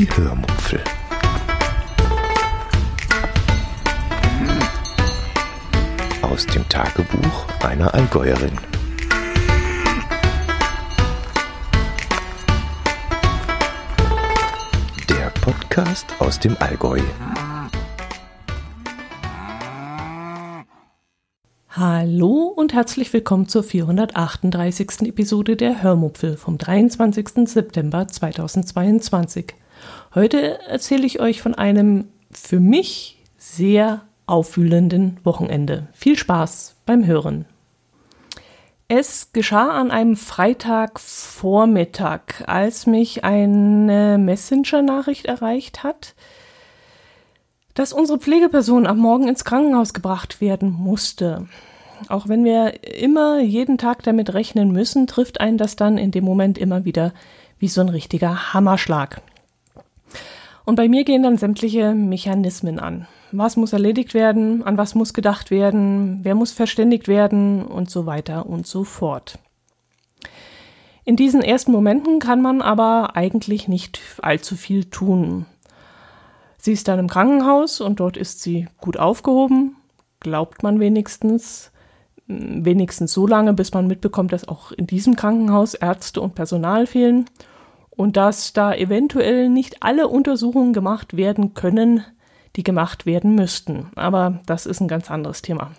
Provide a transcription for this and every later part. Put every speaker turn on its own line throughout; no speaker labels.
Die Hörmupfel. Aus dem Tagebuch einer Allgäuerin. Der Podcast aus dem Allgäu.
Hallo und herzlich willkommen zur 438. Episode der Hörmupfel vom 23. September 2022. Heute erzähle ich euch von einem für mich sehr aufwühlenden Wochenende. Viel Spaß beim Hören. Es geschah an einem Freitagvormittag, als mich eine Messenger-Nachricht erreicht hat, dass unsere Pflegeperson am Morgen ins Krankenhaus gebracht werden musste. Auch wenn wir immer jeden Tag damit rechnen müssen, trifft einen das dann in dem Moment immer wieder wie so ein richtiger Hammerschlag. Und bei mir gehen dann sämtliche Mechanismen an. Was muss erledigt werden, an was muss gedacht werden, wer muss verständigt werden und so weiter und so fort. In diesen ersten Momenten kann man aber eigentlich nicht allzu viel tun. Sie ist dann im Krankenhaus und dort ist sie gut aufgehoben, glaubt man wenigstens wenigstens so lange, bis man mitbekommt, dass auch in diesem Krankenhaus Ärzte und Personal fehlen und dass da eventuell nicht alle Untersuchungen gemacht werden können, die gemacht werden müssten. Aber das ist ein ganz anderes Thema.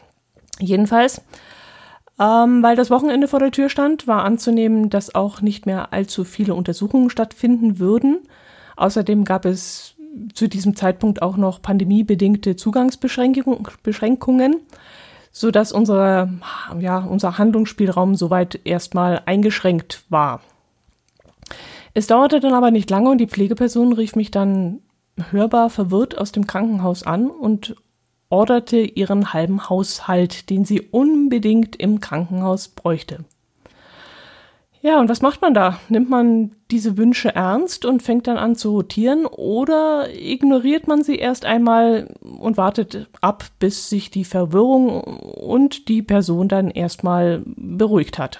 Jedenfalls, ähm, weil das Wochenende vor der Tür stand, war anzunehmen, dass auch nicht mehr allzu viele Untersuchungen stattfinden würden. Außerdem gab es zu diesem Zeitpunkt auch noch pandemiebedingte Zugangsbeschränkungen so dass unser, ja, unser Handlungsspielraum soweit erstmal eingeschränkt war. Es dauerte dann aber nicht lange und die Pflegeperson rief mich dann hörbar verwirrt aus dem Krankenhaus an und orderte ihren halben Haushalt, den sie unbedingt im Krankenhaus bräuchte. Ja, und was macht man da? Nimmt man diese Wünsche ernst und fängt dann an zu rotieren oder ignoriert man sie erst einmal und wartet ab, bis sich die Verwirrung und die Person dann erstmal beruhigt hat?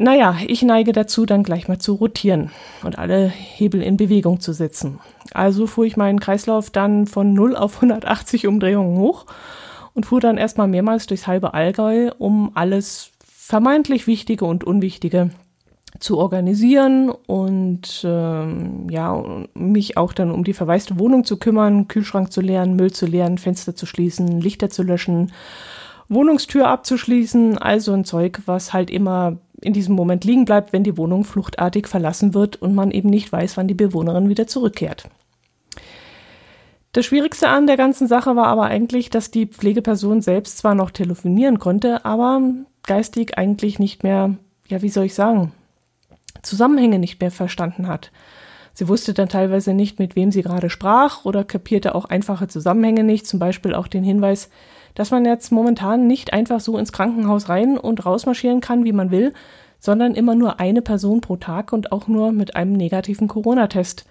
Naja, ich neige dazu, dann gleich mal zu rotieren und alle Hebel in Bewegung zu setzen. Also fuhr ich meinen Kreislauf dann von 0 auf 180 Umdrehungen hoch und fuhr dann erstmal mehrmals durchs halbe Allgäu, um alles vermeintlich Wichtige und Unwichtige zu organisieren und ähm, ja, mich auch dann um die verwaiste Wohnung zu kümmern, Kühlschrank zu leeren, Müll zu leeren, Fenster zu schließen, Lichter zu löschen, Wohnungstür abzuschließen, also ein Zeug, was halt immer in diesem Moment liegen bleibt, wenn die Wohnung fluchtartig verlassen wird und man eben nicht weiß, wann die Bewohnerin wieder zurückkehrt. Das Schwierigste an der ganzen Sache war aber eigentlich, dass die Pflegeperson selbst zwar noch telefonieren konnte, aber geistig eigentlich nicht mehr, ja, wie soll ich sagen, Zusammenhänge nicht mehr verstanden hat. Sie wusste dann teilweise nicht, mit wem sie gerade sprach oder kapierte auch einfache Zusammenhänge nicht, zum Beispiel auch den Hinweis, dass man jetzt momentan nicht einfach so ins Krankenhaus rein und rausmarschieren kann, wie man will, sondern immer nur eine Person pro Tag und auch nur mit einem negativen Corona-Test,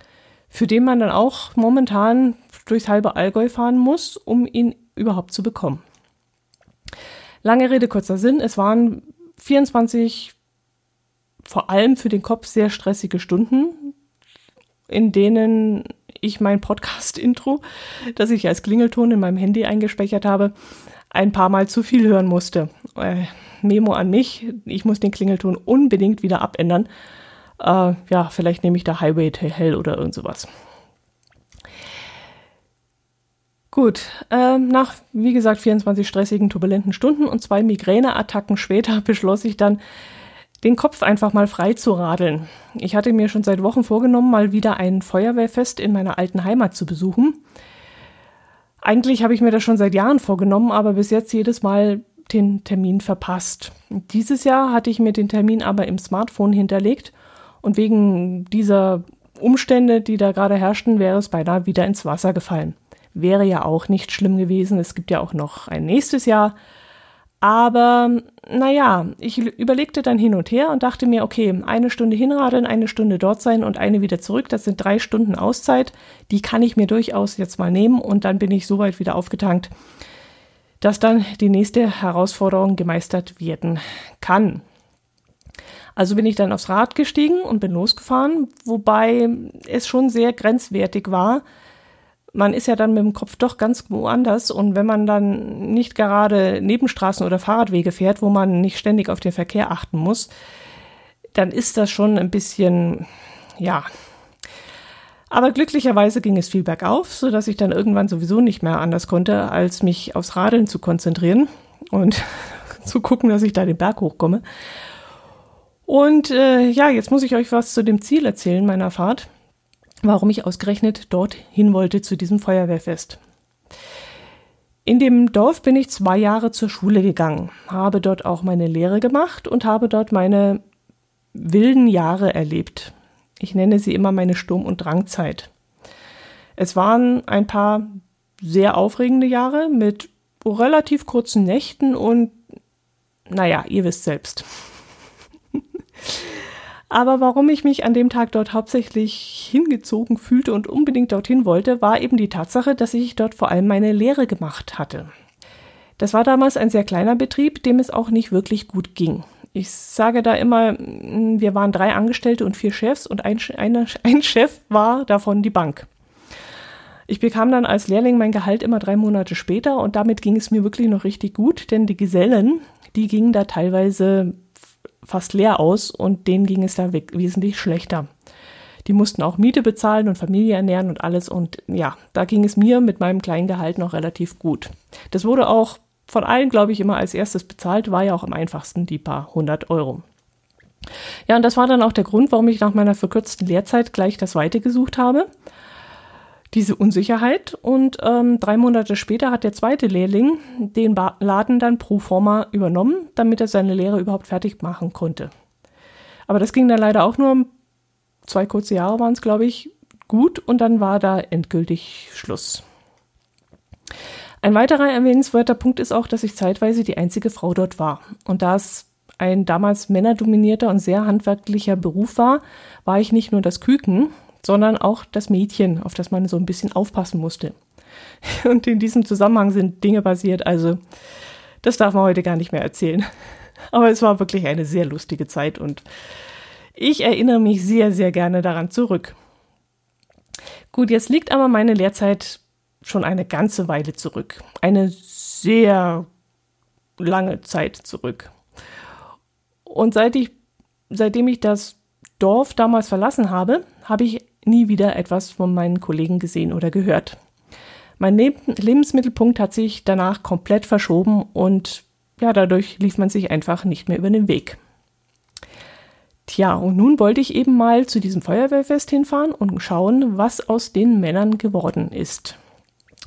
für den man dann auch momentan durchs halbe Allgäu fahren muss, um ihn überhaupt zu bekommen. Lange Rede, kurzer Sinn. Es waren 24 vor allem für den Kopf sehr stressige Stunden, in denen ich mein Podcast-Intro, das ich als Klingelton in meinem Handy eingespeichert habe, ein paar Mal zu viel hören musste. Äh, Memo an mich, ich muss den Klingelton unbedingt wieder abändern. Äh, ja, vielleicht nehme ich da Highway to Hell oder irgend sowas. Gut, äh, nach, wie gesagt, 24 stressigen, turbulenten Stunden und zwei Migräneattacken später beschloss ich dann, den Kopf einfach mal frei zu radeln. Ich hatte mir schon seit Wochen vorgenommen, mal wieder ein Feuerwehrfest in meiner alten Heimat zu besuchen. Eigentlich habe ich mir das schon seit Jahren vorgenommen, aber bis jetzt jedes Mal den Termin verpasst. Dieses Jahr hatte ich mir den Termin aber im Smartphone hinterlegt und wegen dieser Umstände, die da gerade herrschten, wäre es beinahe wieder ins Wasser gefallen wäre ja auch nicht schlimm gewesen. Es gibt ja auch noch ein nächstes Jahr. Aber naja, ich überlegte dann hin und her und dachte mir, okay, eine Stunde hinradeln, eine Stunde dort sein und eine wieder zurück, das sind drei Stunden Auszeit. Die kann ich mir durchaus jetzt mal nehmen und dann bin ich soweit wieder aufgetankt, dass dann die nächste Herausforderung gemeistert werden kann. Also bin ich dann aufs Rad gestiegen und bin losgefahren, wobei es schon sehr grenzwertig war. Man ist ja dann mit dem Kopf doch ganz woanders und wenn man dann nicht gerade Nebenstraßen oder Fahrradwege fährt, wo man nicht ständig auf den Verkehr achten muss, dann ist das schon ein bisschen, ja. Aber glücklicherweise ging es viel bergauf, sodass ich dann irgendwann sowieso nicht mehr anders konnte, als mich aufs Radeln zu konzentrieren und zu gucken, dass ich da den Berg hochkomme. Und äh, ja, jetzt muss ich euch was zu dem Ziel erzählen meiner Fahrt, warum ich ausgerechnet dorthin wollte zu diesem Feuerwehrfest. In dem Dorf bin ich zwei Jahre zur Schule gegangen, habe dort auch meine Lehre gemacht und habe dort meine wilden Jahre erlebt. Ich nenne sie immer meine Sturm- und Drangzeit. Es waren ein paar sehr aufregende Jahre mit relativ kurzen Nächten und naja, ihr wisst selbst. Aber warum ich mich an dem Tag dort hauptsächlich hingezogen fühlte und unbedingt dorthin wollte, war eben die Tatsache, dass ich dort vor allem meine Lehre gemacht hatte. Das war damals ein sehr kleiner Betrieb, dem es auch nicht wirklich gut ging. Ich sage da immer, wir waren drei Angestellte und vier Chefs und ein, eine, ein Chef war davon die Bank. Ich bekam dann als Lehrling mein Gehalt immer drei Monate später und damit ging es mir wirklich noch richtig gut, denn die Gesellen, die gingen da teilweise fast leer aus und denen ging es da wesentlich schlechter. Die mussten auch Miete bezahlen und Familie ernähren und alles und ja, da ging es mir mit meinem kleinen Gehalt noch relativ gut. Das wurde auch von allen, glaube ich, immer als erstes bezahlt, war ja auch am einfachsten die paar hundert Euro. Ja, und das war dann auch der Grund, warum ich nach meiner verkürzten Lehrzeit gleich das Weite gesucht habe diese Unsicherheit. Und ähm, drei Monate später hat der zweite Lehrling den ba Laden dann pro forma übernommen, damit er seine Lehre überhaupt fertig machen konnte. Aber das ging dann leider auch nur zwei kurze Jahre waren es, glaube ich, gut und dann war da endgültig Schluss. Ein weiterer erwähnenswerter Punkt ist auch, dass ich zeitweise die einzige Frau dort war. Und da es ein damals männerdominierter und sehr handwerklicher Beruf war, war ich nicht nur das Küken, sondern auch das Mädchen, auf das man so ein bisschen aufpassen musste. Und in diesem Zusammenhang sind Dinge passiert, also das darf man heute gar nicht mehr erzählen. Aber es war wirklich eine sehr lustige Zeit und ich erinnere mich sehr, sehr gerne daran zurück. Gut, jetzt liegt aber meine Lehrzeit schon eine ganze Weile zurück. Eine sehr lange Zeit zurück. Und seit ich, seitdem ich das Dorf damals verlassen habe, habe ich nie wieder etwas von meinen Kollegen gesehen oder gehört. Mein Lebensmittelpunkt hat sich danach komplett verschoben und ja, dadurch lief man sich einfach nicht mehr über den Weg. Tja, und nun wollte ich eben mal zu diesem Feuerwehrfest hinfahren und schauen, was aus den Männern geworden ist.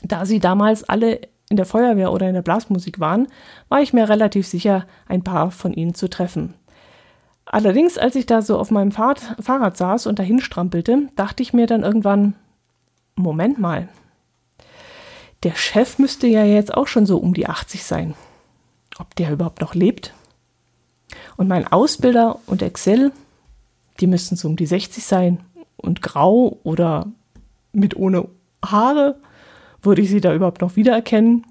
Da sie damals alle in der Feuerwehr oder in der Blasmusik waren, war ich mir relativ sicher, ein paar von ihnen zu treffen. Allerdings, als ich da so auf meinem Fahrrad, Fahrrad saß und dahin strampelte, dachte ich mir dann irgendwann, Moment mal, der Chef müsste ja jetzt auch schon so um die 80 sein. Ob der überhaupt noch lebt? Und mein Ausbilder und Excel, die müssten so um die 60 sein und grau oder mit ohne Haare. Würde ich sie da überhaupt noch wiedererkennen?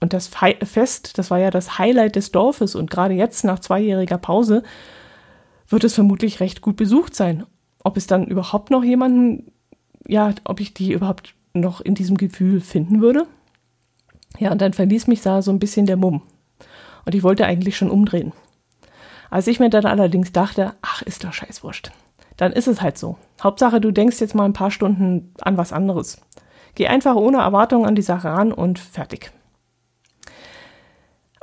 Und das Fest, das war ja das Highlight des Dorfes und gerade jetzt nach zweijähriger Pause wird es vermutlich recht gut besucht sein. Ob es dann überhaupt noch jemanden, ja, ob ich die überhaupt noch in diesem Gefühl finden würde? Ja, und dann verließ mich da so ein bisschen der Mumm. Und ich wollte eigentlich schon umdrehen. Als ich mir dann allerdings dachte, ach, ist doch scheißwurscht, dann ist es halt so. Hauptsache, du denkst jetzt mal ein paar Stunden an was anderes. Geh einfach ohne Erwartung an die Sache ran und fertig.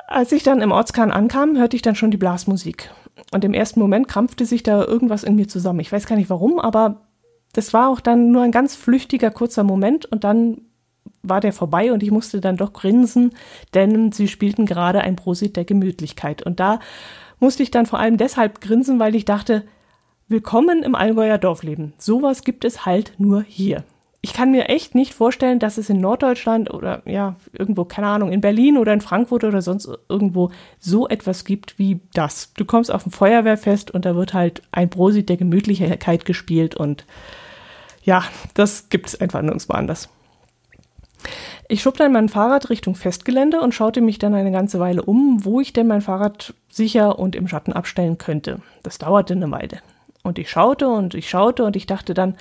Als ich dann im Ortskern ankam, hörte ich dann schon die Blasmusik. Und im ersten Moment krampfte sich da irgendwas in mir zusammen. Ich weiß gar nicht warum, aber das war auch dann nur ein ganz flüchtiger, kurzer Moment und dann war der vorbei und ich musste dann doch grinsen, denn sie spielten gerade ein Prosit der Gemütlichkeit. Und da musste ich dann vor allem deshalb grinsen, weil ich dachte, willkommen im Allgäuer Dorfleben. Sowas gibt es halt nur hier ich kann mir echt nicht vorstellen, dass es in Norddeutschland oder ja, irgendwo, keine Ahnung, in Berlin oder in Frankfurt oder sonst irgendwo so etwas gibt wie das. Du kommst auf ein Feuerwehrfest und da wird halt ein Prosit der Gemütlichkeit gespielt und ja, das gibt es einfach nirgendwo anders. Ich schob dann mein Fahrrad Richtung Festgelände und schaute mich dann eine ganze Weile um, wo ich denn mein Fahrrad sicher und im Schatten abstellen könnte. Das dauerte eine Weile. Und ich schaute und ich schaute und ich dachte dann,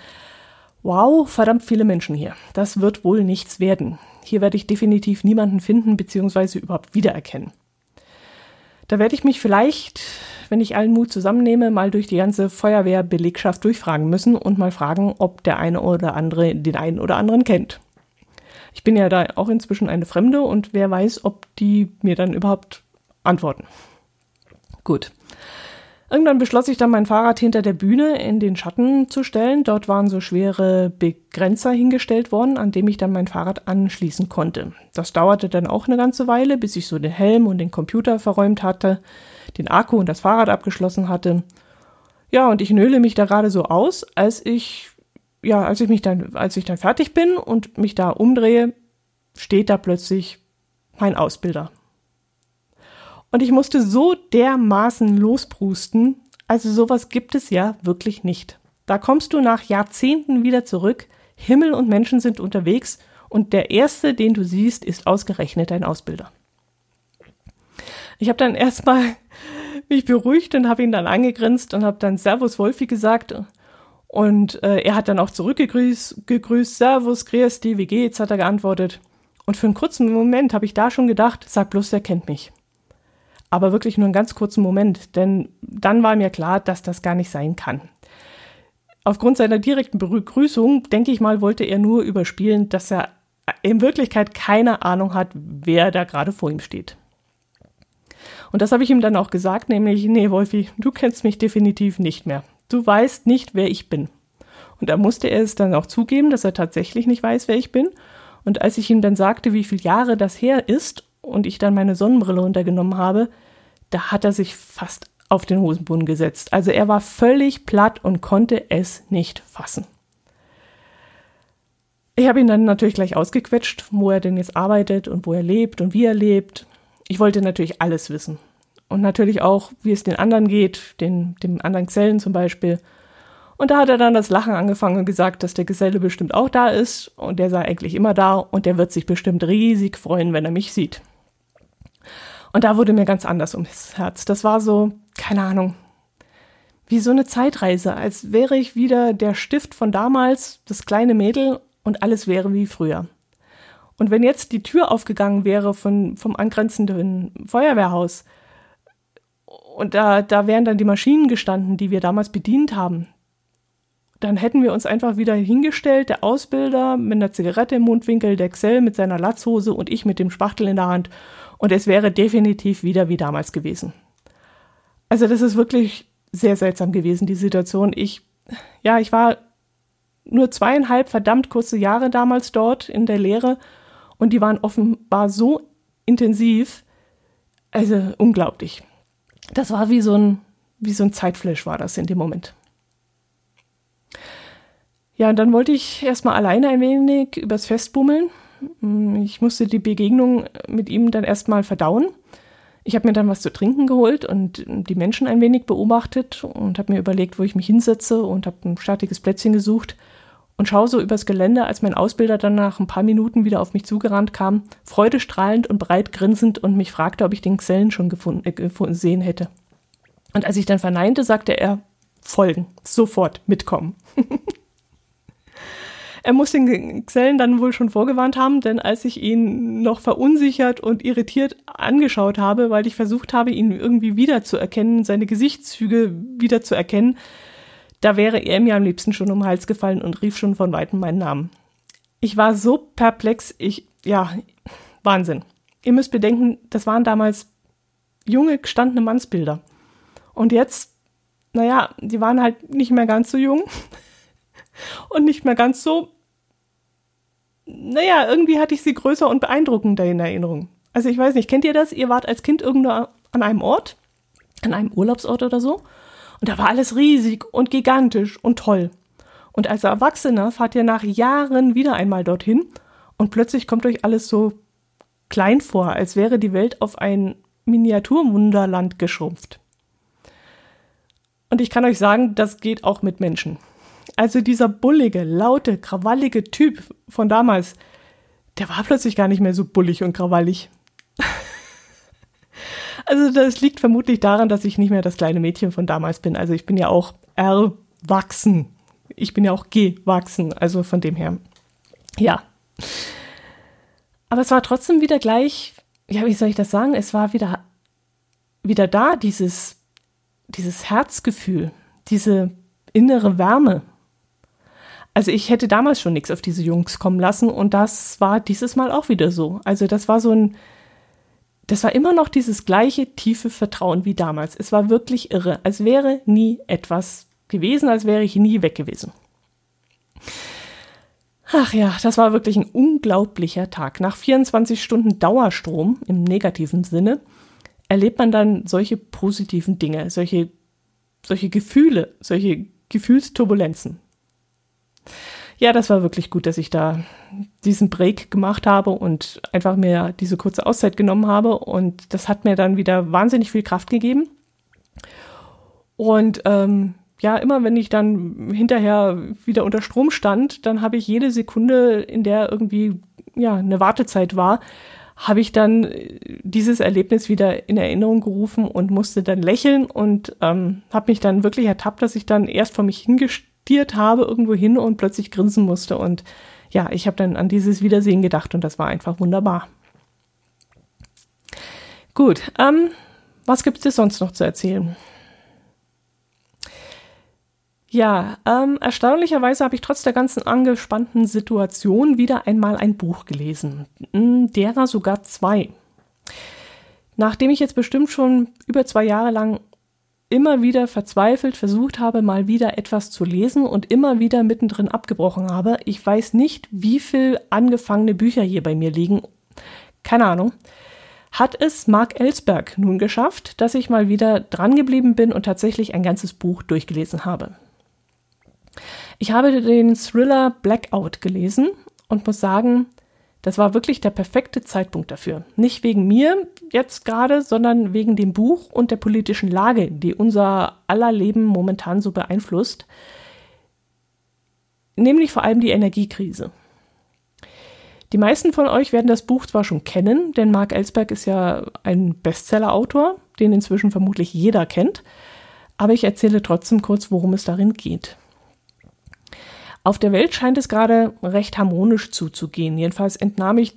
wow, verdammt viele Menschen hier. Das wird wohl nichts werden. Hier werde ich definitiv niemanden finden bzw. überhaupt wiedererkennen. Da werde ich mich vielleicht, wenn ich allen Mut zusammennehme, mal durch die ganze Feuerwehrbelegschaft durchfragen müssen und mal fragen, ob der eine oder andere den einen oder anderen kennt. Ich bin ja da auch inzwischen eine Fremde und wer weiß, ob die mir dann überhaupt antworten. Gut. Irgendwann beschloss ich dann, mein Fahrrad hinter der Bühne in den Schatten zu stellen. Dort waren so schwere Begrenzer hingestellt worden, an dem ich dann mein Fahrrad anschließen konnte. Das dauerte dann auch eine ganze Weile, bis ich so den Helm und den Computer verräumt hatte, den Akku und das Fahrrad abgeschlossen hatte. Ja, und ich nöle mich da gerade so aus, als ich ja, als ich mich dann, als ich dann fertig bin und mich da umdrehe, steht da plötzlich mein Ausbilder. Und ich musste so dermaßen losprusten, also sowas gibt es ja wirklich nicht. Da kommst du nach Jahrzehnten wieder zurück, Himmel und Menschen sind unterwegs und der erste, den du siehst, ist ausgerechnet dein Ausbilder. Ich habe dann erstmal mich beruhigt und habe ihn dann angegrinst und habe dann Servus Wolfi gesagt und äh, er hat dann auch zurückgegrüßt, gegrüßt, Servus, die, wie geht's, hat er geantwortet. Und für einen kurzen Moment habe ich da schon gedacht, sag bloß, der kennt mich. Aber wirklich nur einen ganz kurzen Moment, denn dann war mir klar, dass das gar nicht sein kann. Aufgrund seiner direkten Begrüßung, denke ich mal, wollte er nur überspielen, dass er in Wirklichkeit keine Ahnung hat, wer da gerade vor ihm steht. Und das habe ich ihm dann auch gesagt, nämlich, nee, Wolfi, du kennst mich definitiv nicht mehr du weißt nicht, wer ich bin. Und da musste er es dann auch zugeben, dass er tatsächlich nicht weiß, wer ich bin. Und als ich ihm dann sagte, wie viele Jahre das her ist und ich dann meine Sonnenbrille runtergenommen habe, da hat er sich fast auf den Hosenboden gesetzt. Also er war völlig platt und konnte es nicht fassen. Ich habe ihn dann natürlich gleich ausgequetscht, wo er denn jetzt arbeitet und wo er lebt und wie er lebt. Ich wollte natürlich alles wissen und natürlich auch, wie es den anderen geht, den, dem anderen Gesellen zum Beispiel. Und da hat er dann das Lachen angefangen und gesagt, dass der Geselle bestimmt auch da ist und der sei eigentlich immer da und der wird sich bestimmt riesig freuen, wenn er mich sieht. Und da wurde mir ganz anders ums Herz. Das war so, keine Ahnung, wie so eine Zeitreise, als wäre ich wieder der Stift von damals, das kleine Mädel und alles wäre wie früher. Und wenn jetzt die Tür aufgegangen wäre von, vom angrenzenden Feuerwehrhaus, und da, da wären dann die Maschinen gestanden, die wir damals bedient haben. Dann hätten wir uns einfach wieder hingestellt, der Ausbilder mit einer Zigarette im Mundwinkel, der Xell mit seiner Latzhose und ich mit dem Spachtel in der Hand. Und es wäre definitiv wieder wie damals gewesen. Also das ist wirklich sehr seltsam gewesen, die Situation. Ich, ja, ich war nur zweieinhalb verdammt kurze Jahre damals dort in der Lehre und die waren offenbar so intensiv, also unglaublich das war wie so ein, wie so ein Zeitflash war das in dem Moment. Ja, und dann wollte ich erstmal alleine ein wenig übers Fest bummeln. Ich musste die Begegnung mit ihm dann erstmal verdauen. Ich habe mir dann was zu trinken geholt und die Menschen ein wenig beobachtet und habe mir überlegt, wo ich mich hinsetze und habe ein statiges Plätzchen gesucht und schaue so übers Gelände, als mein Ausbilder dann nach ein paar Minuten wieder auf mich zugerannt kam, freudestrahlend und breit grinsend und mich fragte, ob ich den Gesellen schon gefunden, äh, gesehen hätte. Und als ich dann verneinte, sagte er, folgen, sofort mitkommen. er muss den Gesellen dann wohl schon vorgewarnt haben, denn als ich ihn noch verunsichert und irritiert angeschaut habe, weil ich versucht habe, ihn irgendwie wiederzuerkennen, seine Gesichtszüge wiederzuerkennen, da wäre er mir am liebsten schon um den Hals gefallen und rief schon von weitem meinen Namen. Ich war so perplex, ich, ja, Wahnsinn. Ihr müsst bedenken, das waren damals junge, gestandene Mannsbilder. Und jetzt, naja, die waren halt nicht mehr ganz so jung und nicht mehr ganz so, naja, irgendwie hatte ich sie größer und beeindruckender in Erinnerung. Also ich weiß nicht, kennt ihr das? Ihr wart als Kind irgendwo an einem Ort, an einem Urlaubsort oder so und da war alles riesig und gigantisch und toll. Und als Erwachsener fahrt ihr nach Jahren wieder einmal dorthin und plötzlich kommt euch alles so klein vor, als wäre die Welt auf ein Miniaturwunderland geschrumpft. Und ich kann euch sagen, das geht auch mit Menschen. Also dieser bullige, laute, krawallige Typ von damals, der war plötzlich gar nicht mehr so bullig und krawallig. also das liegt vermutlich daran, dass ich nicht mehr das kleine Mädchen von damals bin. Also ich bin ja auch erwachsen. Ich bin ja auch gewachsen. Also von dem her. Ja. Aber es war trotzdem wieder gleich, ja, wie soll ich das sagen? Es war wieder, wieder da, dieses, dieses Herzgefühl, diese innere Wärme. Also ich hätte damals schon nichts auf diese Jungs kommen lassen und das war dieses Mal auch wieder so. Also das war so ein, das war immer noch dieses gleiche tiefe Vertrauen wie damals. Es war wirklich irre, als wäre nie etwas gewesen, als wäre ich nie weg gewesen. Ach ja, das war wirklich ein unglaublicher Tag. Nach 24 Stunden Dauerstrom im negativen Sinne erlebt man dann solche positiven Dinge, solche, solche Gefühle, solche Gefühlsturbulenzen. Ja, das war wirklich gut, dass ich da diesen Break gemacht habe und einfach mir diese kurze Auszeit genommen habe. Und das hat mir dann wieder wahnsinnig viel Kraft gegeben. Und ähm, ja, immer wenn ich dann hinterher wieder unter Strom stand, dann habe ich jede Sekunde, in der irgendwie ja eine Wartezeit war, habe ich dann dieses Erlebnis wieder in Erinnerung gerufen und musste dann lächeln und ähm, habe mich dann wirklich ertappt, dass ich dann erst vor mich hingestiert habe irgendwo hin und plötzlich grinsen musste und ja, ich habe dann an dieses Wiedersehen gedacht und das war einfach wunderbar. Gut, ähm, was gibt es sonst noch zu erzählen? Ja, ähm, erstaunlicherweise habe ich trotz der ganzen angespannten Situation wieder einmal ein Buch gelesen. Hm, derer sogar zwei. Nachdem ich jetzt bestimmt schon über zwei Jahre lang immer wieder verzweifelt versucht habe, mal wieder etwas zu lesen und immer wieder mittendrin abgebrochen habe, ich weiß nicht, wie viel angefangene Bücher hier bei mir liegen. Keine Ahnung. Hat es Mark Ellsberg nun geschafft, dass ich mal wieder drangeblieben bin und tatsächlich ein ganzes Buch durchgelesen habe. Ich habe den Thriller Blackout gelesen und muss sagen, das war wirklich der perfekte Zeitpunkt dafür. Nicht wegen mir jetzt gerade, sondern wegen dem Buch und der politischen Lage, die unser aller Leben momentan so beeinflusst. Nämlich vor allem die Energiekrise. Die meisten von euch werden das Buch zwar schon kennen, denn Mark Ellsberg ist ja ein Bestseller-Autor, den inzwischen vermutlich jeder kennt, aber ich erzähle trotzdem kurz, worum es darin geht. Auf der Welt scheint es gerade recht harmonisch zuzugehen. Jedenfalls entnahm ich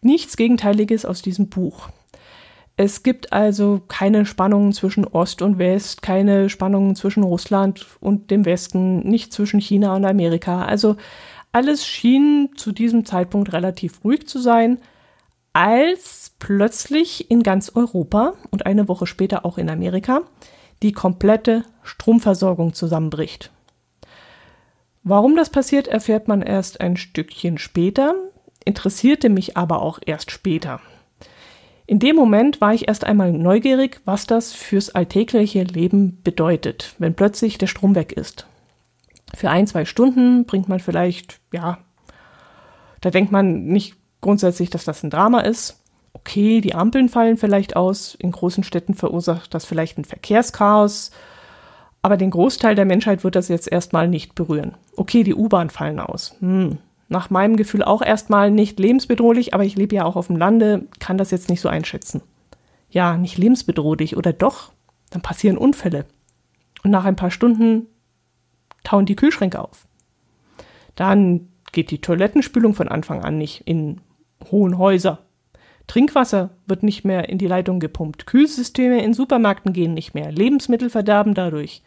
nichts Gegenteiliges aus diesem Buch. Es gibt also keine Spannungen zwischen Ost und West, keine Spannungen zwischen Russland und dem Westen, nicht zwischen China und Amerika. Also alles schien zu diesem Zeitpunkt relativ ruhig zu sein, als plötzlich in ganz Europa und eine Woche später auch in Amerika die komplette Stromversorgung zusammenbricht. Warum das passiert, erfährt man erst ein Stückchen später, interessierte mich aber auch erst später. In dem Moment war ich erst einmal neugierig, was das fürs alltägliche Leben bedeutet, wenn plötzlich der Strom weg ist. Für ein, zwei Stunden bringt man vielleicht, ja, da denkt man nicht grundsätzlich, dass das ein Drama ist. Okay, die Ampeln fallen vielleicht aus, in großen Städten verursacht das vielleicht ein Verkehrschaos aber den Großteil der Menschheit wird das jetzt erstmal nicht berühren. Okay, die U-Bahn fallen aus. Hm. Nach meinem Gefühl auch erstmal nicht lebensbedrohlich, aber ich lebe ja auch auf dem Lande, kann das jetzt nicht so einschätzen. Ja, nicht lebensbedrohlich oder doch? Dann passieren Unfälle. Und nach ein paar Stunden tauen die Kühlschränke auf. Dann geht die Toilettenspülung von Anfang an nicht in hohen Häuser. Trinkwasser wird nicht mehr in die Leitung gepumpt. Kühlsysteme in Supermärkten gehen nicht mehr. Lebensmittel verderben dadurch.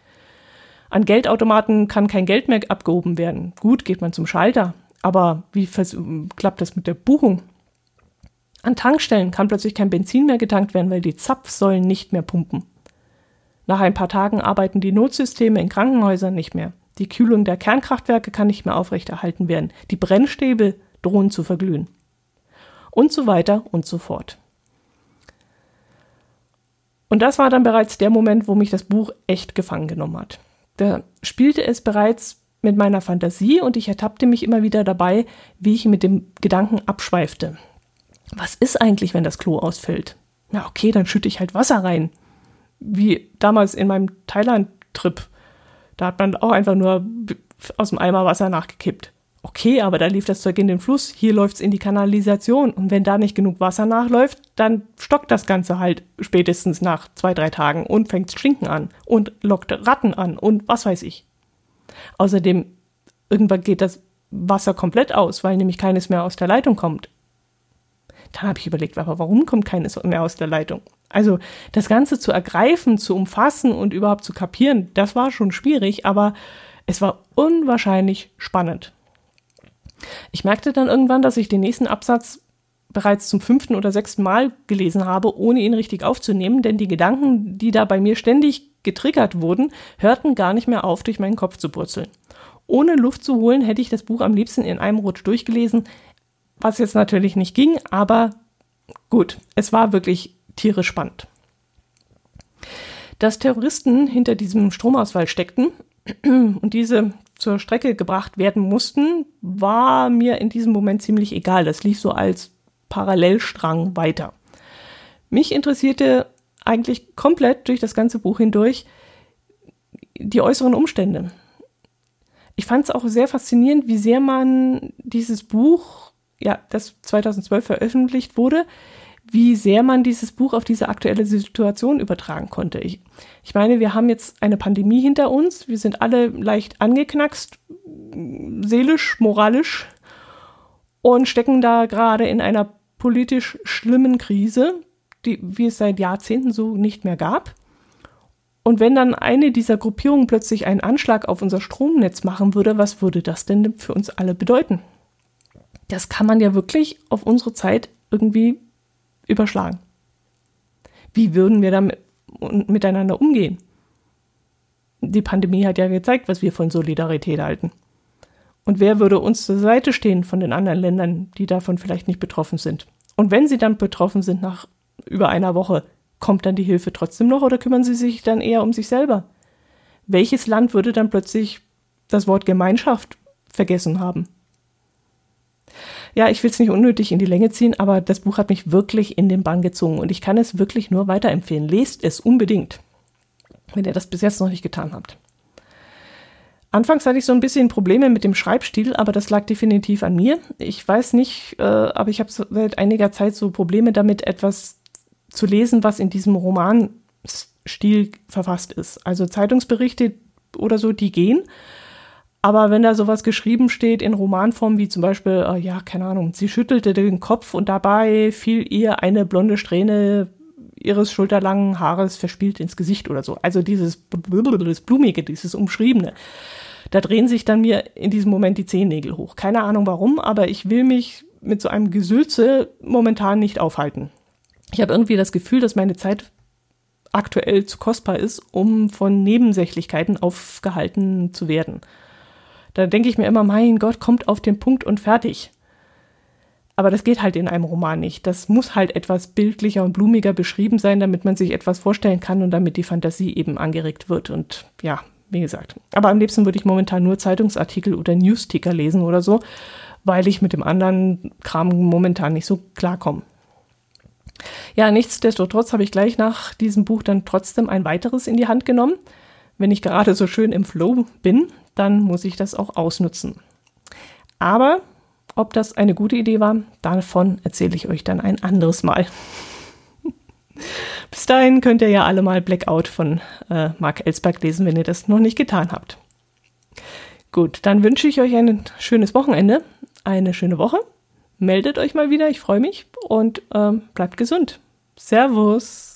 An Geldautomaten kann kein Geld mehr abgehoben werden. Gut, geht man zum Schalter. Aber wie klappt das mit der Buchung? An Tankstellen kann plötzlich kein Benzin mehr getankt werden, weil die Zapfsäulen nicht mehr pumpen. Nach ein paar Tagen arbeiten die Notsysteme in Krankenhäusern nicht mehr. Die Kühlung der Kernkraftwerke kann nicht mehr aufrechterhalten werden. Die Brennstäbe drohen zu verglühen. Und so weiter und so fort. Und das war dann bereits der Moment, wo mich das Buch echt gefangen genommen hat. Da spielte es bereits mit meiner Fantasie und ich ertappte mich immer wieder dabei, wie ich mit dem Gedanken abschweifte. Was ist eigentlich, wenn das Klo ausfällt? Na okay, dann schütte ich halt Wasser rein. Wie damals in meinem Thailand-Trip. Da hat man auch einfach nur aus dem Eimer Wasser nachgekippt. Okay, aber da lief das Zeug in den Fluss, hier läuft's in die Kanalisation und wenn da nicht genug Wasser nachläuft, dann stockt das Ganze halt spätestens nach zwei, drei Tagen und fängt stinken an und lockt Ratten an und was weiß ich. Außerdem, irgendwann geht das Wasser komplett aus, weil nämlich keines mehr aus der Leitung kommt. Dann habe ich überlegt, aber warum kommt keines mehr aus der Leitung? Also das Ganze zu ergreifen, zu umfassen und überhaupt zu kapieren, das war schon schwierig, aber es war unwahrscheinlich spannend. Ich merkte dann irgendwann, dass ich den nächsten Absatz bereits zum fünften oder sechsten Mal gelesen habe, ohne ihn richtig aufzunehmen, denn die Gedanken, die da bei mir ständig getriggert wurden, hörten gar nicht mehr auf, durch meinen Kopf zu purzeln. Ohne Luft zu holen, hätte ich das Buch am liebsten in einem Rutsch durchgelesen, was jetzt natürlich nicht ging, aber gut, es war wirklich tierisch spannend. Dass Terroristen hinter diesem Stromausfall steckten und diese zur Strecke gebracht werden mussten, war mir in diesem Moment ziemlich egal. Das lief so als Parallelstrang weiter. Mich interessierte eigentlich komplett durch das ganze Buch hindurch die äußeren Umstände. Ich fand es auch sehr faszinierend, wie sehr man dieses Buch, ja, das 2012 veröffentlicht wurde, wie sehr man dieses Buch auf diese aktuelle Situation übertragen konnte. Ich, ich meine, wir haben jetzt eine Pandemie hinter uns, wir sind alle leicht angeknackst, seelisch, moralisch und stecken da gerade in einer politisch schlimmen Krise, die, wie es seit Jahrzehnten so nicht mehr gab. Und wenn dann eine dieser Gruppierungen plötzlich einen Anschlag auf unser Stromnetz machen würde, was würde das denn für uns alle bedeuten? Das kann man ja wirklich auf unsere Zeit irgendwie überschlagen. Wie würden wir damit miteinander umgehen? Die Pandemie hat ja gezeigt, was wir von Solidarität halten. Und wer würde uns zur Seite stehen von den anderen Ländern, die davon vielleicht nicht betroffen sind? Und wenn sie dann betroffen sind nach über einer Woche, Kommt dann die Hilfe trotzdem noch oder kümmern sie sich dann eher um sich selber? Welches Land würde dann plötzlich das Wort Gemeinschaft vergessen haben? Ja, ich will es nicht unnötig in die Länge ziehen, aber das Buch hat mich wirklich in den Bann gezogen und ich kann es wirklich nur weiterempfehlen. Lest es unbedingt, wenn ihr das bis jetzt noch nicht getan habt. Anfangs hatte ich so ein bisschen Probleme mit dem Schreibstil, aber das lag definitiv an mir. Ich weiß nicht, äh, aber ich habe seit einiger Zeit so Probleme damit, etwas zu lesen, was in diesem Romanstil verfasst ist. Also Zeitungsberichte oder so, die gehen. Aber wenn da sowas geschrieben steht in Romanform, wie zum Beispiel, äh, ja, keine Ahnung, sie schüttelte den Kopf und dabei fiel ihr eine blonde Strähne ihres schulterlangen Haares verspielt ins Gesicht oder so. Also dieses Blumige, dieses Umschriebene. Da drehen sich dann mir in diesem Moment die Zehennägel hoch. Keine Ahnung warum, aber ich will mich mit so einem Gesülze momentan nicht aufhalten. Ich habe irgendwie das Gefühl, dass meine Zeit aktuell zu kostbar ist, um von Nebensächlichkeiten aufgehalten zu werden. Da denke ich mir immer, mein Gott, kommt auf den Punkt und fertig. Aber das geht halt in einem Roman nicht. Das muss halt etwas bildlicher und blumiger beschrieben sein, damit man sich etwas vorstellen kann und damit die Fantasie eben angeregt wird. Und ja, wie gesagt. Aber am liebsten würde ich momentan nur Zeitungsartikel oder Newsticker lesen oder so, weil ich mit dem anderen Kram momentan nicht so klarkomme. Ja, nichtsdestotrotz habe ich gleich nach diesem Buch dann trotzdem ein weiteres in die Hand genommen. Wenn ich gerade so schön im Flow bin, dann muss ich das auch ausnutzen. Aber ob das eine gute Idee war, davon erzähle ich euch dann ein anderes Mal. Bis dahin könnt ihr ja alle mal Blackout von äh, Mark Ellsberg lesen, wenn ihr das noch nicht getan habt. Gut, dann wünsche ich euch ein schönes Wochenende, eine schöne Woche meldet euch mal wieder, ich freue mich und ähm, bleibt gesund. Servus.